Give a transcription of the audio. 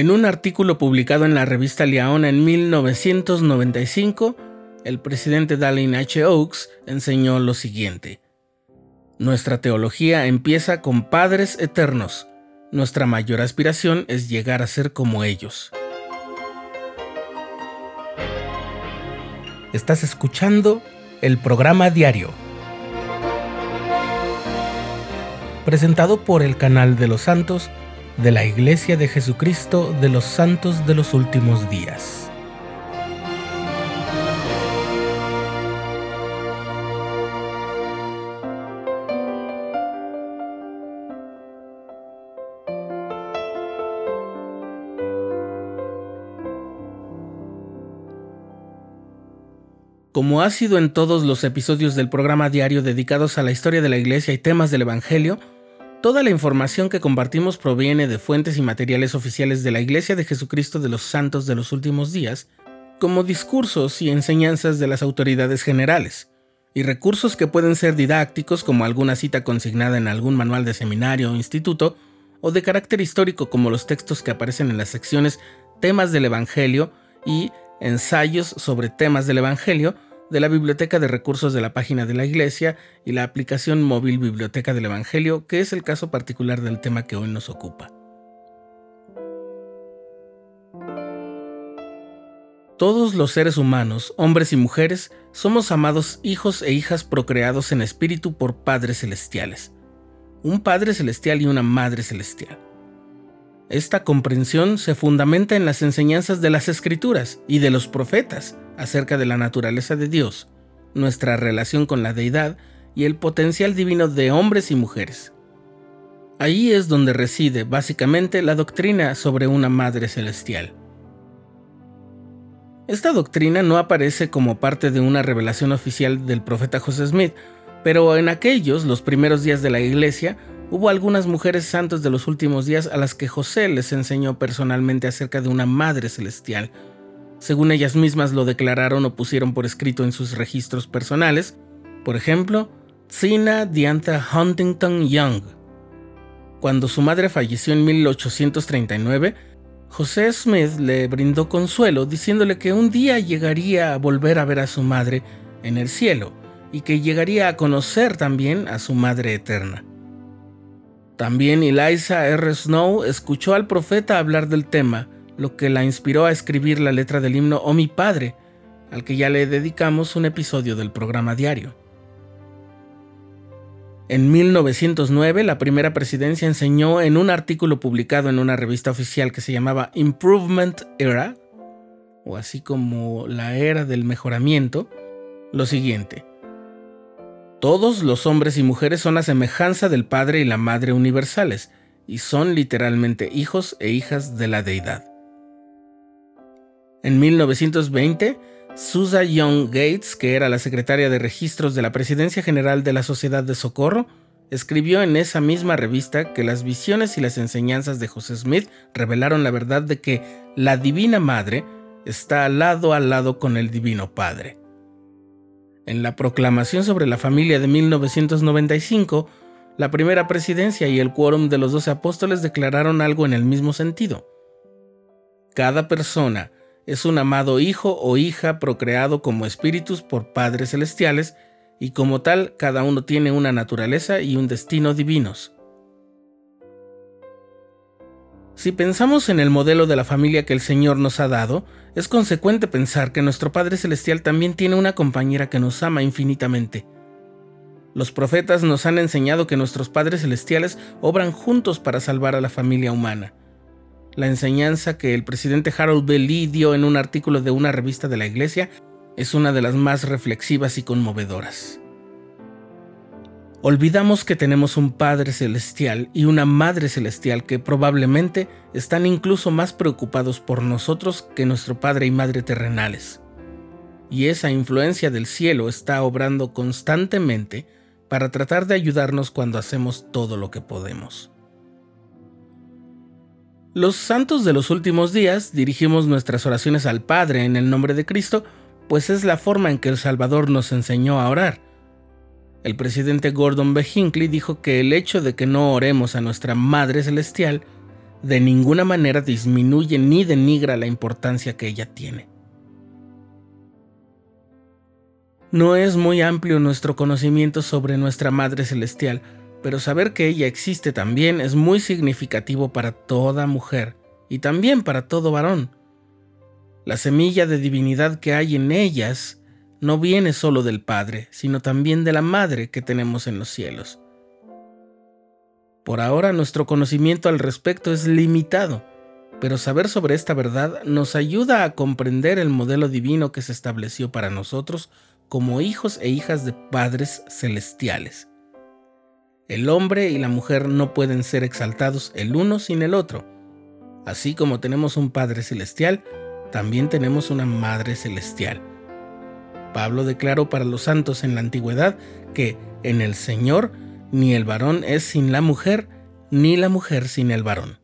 En un artículo publicado en la revista Liaona en 1995, el presidente Dallin H. Oaks enseñó lo siguiente. Nuestra teología empieza con padres eternos. Nuestra mayor aspiración es llegar a ser como ellos. Estás escuchando el programa diario, presentado por el canal de los santos de la Iglesia de Jesucristo de los Santos de los Últimos Días. Como ha sido en todos los episodios del programa diario dedicados a la historia de la Iglesia y temas del Evangelio, Toda la información que compartimos proviene de fuentes y materiales oficiales de la Iglesia de Jesucristo de los Santos de los Últimos Días, como discursos y enseñanzas de las autoridades generales, y recursos que pueden ser didácticos como alguna cita consignada en algún manual de seminario o instituto, o de carácter histórico como los textos que aparecen en las secciones Temas del Evangelio y Ensayos sobre temas del Evangelio, de la Biblioteca de Recursos de la página de la Iglesia y la aplicación móvil Biblioteca del Evangelio, que es el caso particular del tema que hoy nos ocupa. Todos los seres humanos, hombres y mujeres, somos amados hijos e hijas procreados en espíritu por padres celestiales, un Padre celestial y una Madre celestial. Esta comprensión se fundamenta en las enseñanzas de las Escrituras y de los profetas acerca de la naturaleza de Dios, nuestra relación con la deidad y el potencial divino de hombres y mujeres. Ahí es donde reside básicamente la doctrina sobre una Madre Celestial. Esta doctrina no aparece como parte de una revelación oficial del profeta José Smith, pero en aquellos, los primeros días de la iglesia, Hubo algunas mujeres santas de los últimos días a las que José les enseñó personalmente acerca de una Madre Celestial. Según ellas mismas lo declararon o pusieron por escrito en sus registros personales, por ejemplo, Zina Diantha Huntington Young. Cuando su madre falleció en 1839, José Smith le brindó consuelo diciéndole que un día llegaría a volver a ver a su madre en el cielo y que llegaría a conocer también a su madre eterna. También Eliza R. Snow escuchó al profeta hablar del tema, lo que la inspiró a escribir la letra del himno Oh mi Padre, al que ya le dedicamos un episodio del programa diario. En 1909, la primera presidencia enseñó en un artículo publicado en una revista oficial que se llamaba Improvement Era, o así como la era del mejoramiento, lo siguiente. Todos los hombres y mujeres son a semejanza del Padre y la Madre universales, y son literalmente hijos e hijas de la deidad. En 1920, Susan Young Gates, que era la secretaria de registros de la Presidencia General de la Sociedad de Socorro, escribió en esa misma revista que las visiones y las enseñanzas de José Smith revelaron la verdad de que la Divina Madre está lado a lado con el Divino Padre. En la proclamación sobre la familia de 1995, la primera presidencia y el quórum de los doce apóstoles declararon algo en el mismo sentido. Cada persona es un amado hijo o hija procreado como espíritus por padres celestiales y como tal cada uno tiene una naturaleza y un destino divinos. Si pensamos en el modelo de la familia que el Señor nos ha dado, es consecuente pensar que nuestro Padre Celestial también tiene una compañera que nos ama infinitamente. Los profetas nos han enseñado que nuestros padres celestiales obran juntos para salvar a la familia humana. La enseñanza que el presidente Harold B. Lee dio en un artículo de una revista de la Iglesia es una de las más reflexivas y conmovedoras. Olvidamos que tenemos un Padre Celestial y una Madre Celestial que probablemente están incluso más preocupados por nosotros que nuestro Padre y Madre terrenales. Y esa influencia del cielo está obrando constantemente para tratar de ayudarnos cuando hacemos todo lo que podemos. Los santos de los últimos días dirigimos nuestras oraciones al Padre en el nombre de Cristo, pues es la forma en que el Salvador nos enseñó a orar el presidente Gordon B. Hinckley dijo que el hecho de que no oremos a nuestra Madre Celestial de ninguna manera disminuye ni denigra la importancia que ella tiene. No es muy amplio nuestro conocimiento sobre nuestra Madre Celestial, pero saber que ella existe también es muy significativo para toda mujer y también para todo varón. La semilla de divinidad que hay en ellas no viene solo del Padre, sino también de la Madre que tenemos en los cielos. Por ahora nuestro conocimiento al respecto es limitado, pero saber sobre esta verdad nos ayuda a comprender el modelo divino que se estableció para nosotros como hijos e hijas de padres celestiales. El hombre y la mujer no pueden ser exaltados el uno sin el otro. Así como tenemos un Padre celestial, también tenemos una Madre celestial. Pablo declaró para los santos en la antigüedad que en el Señor ni el varón es sin la mujer, ni la mujer sin el varón.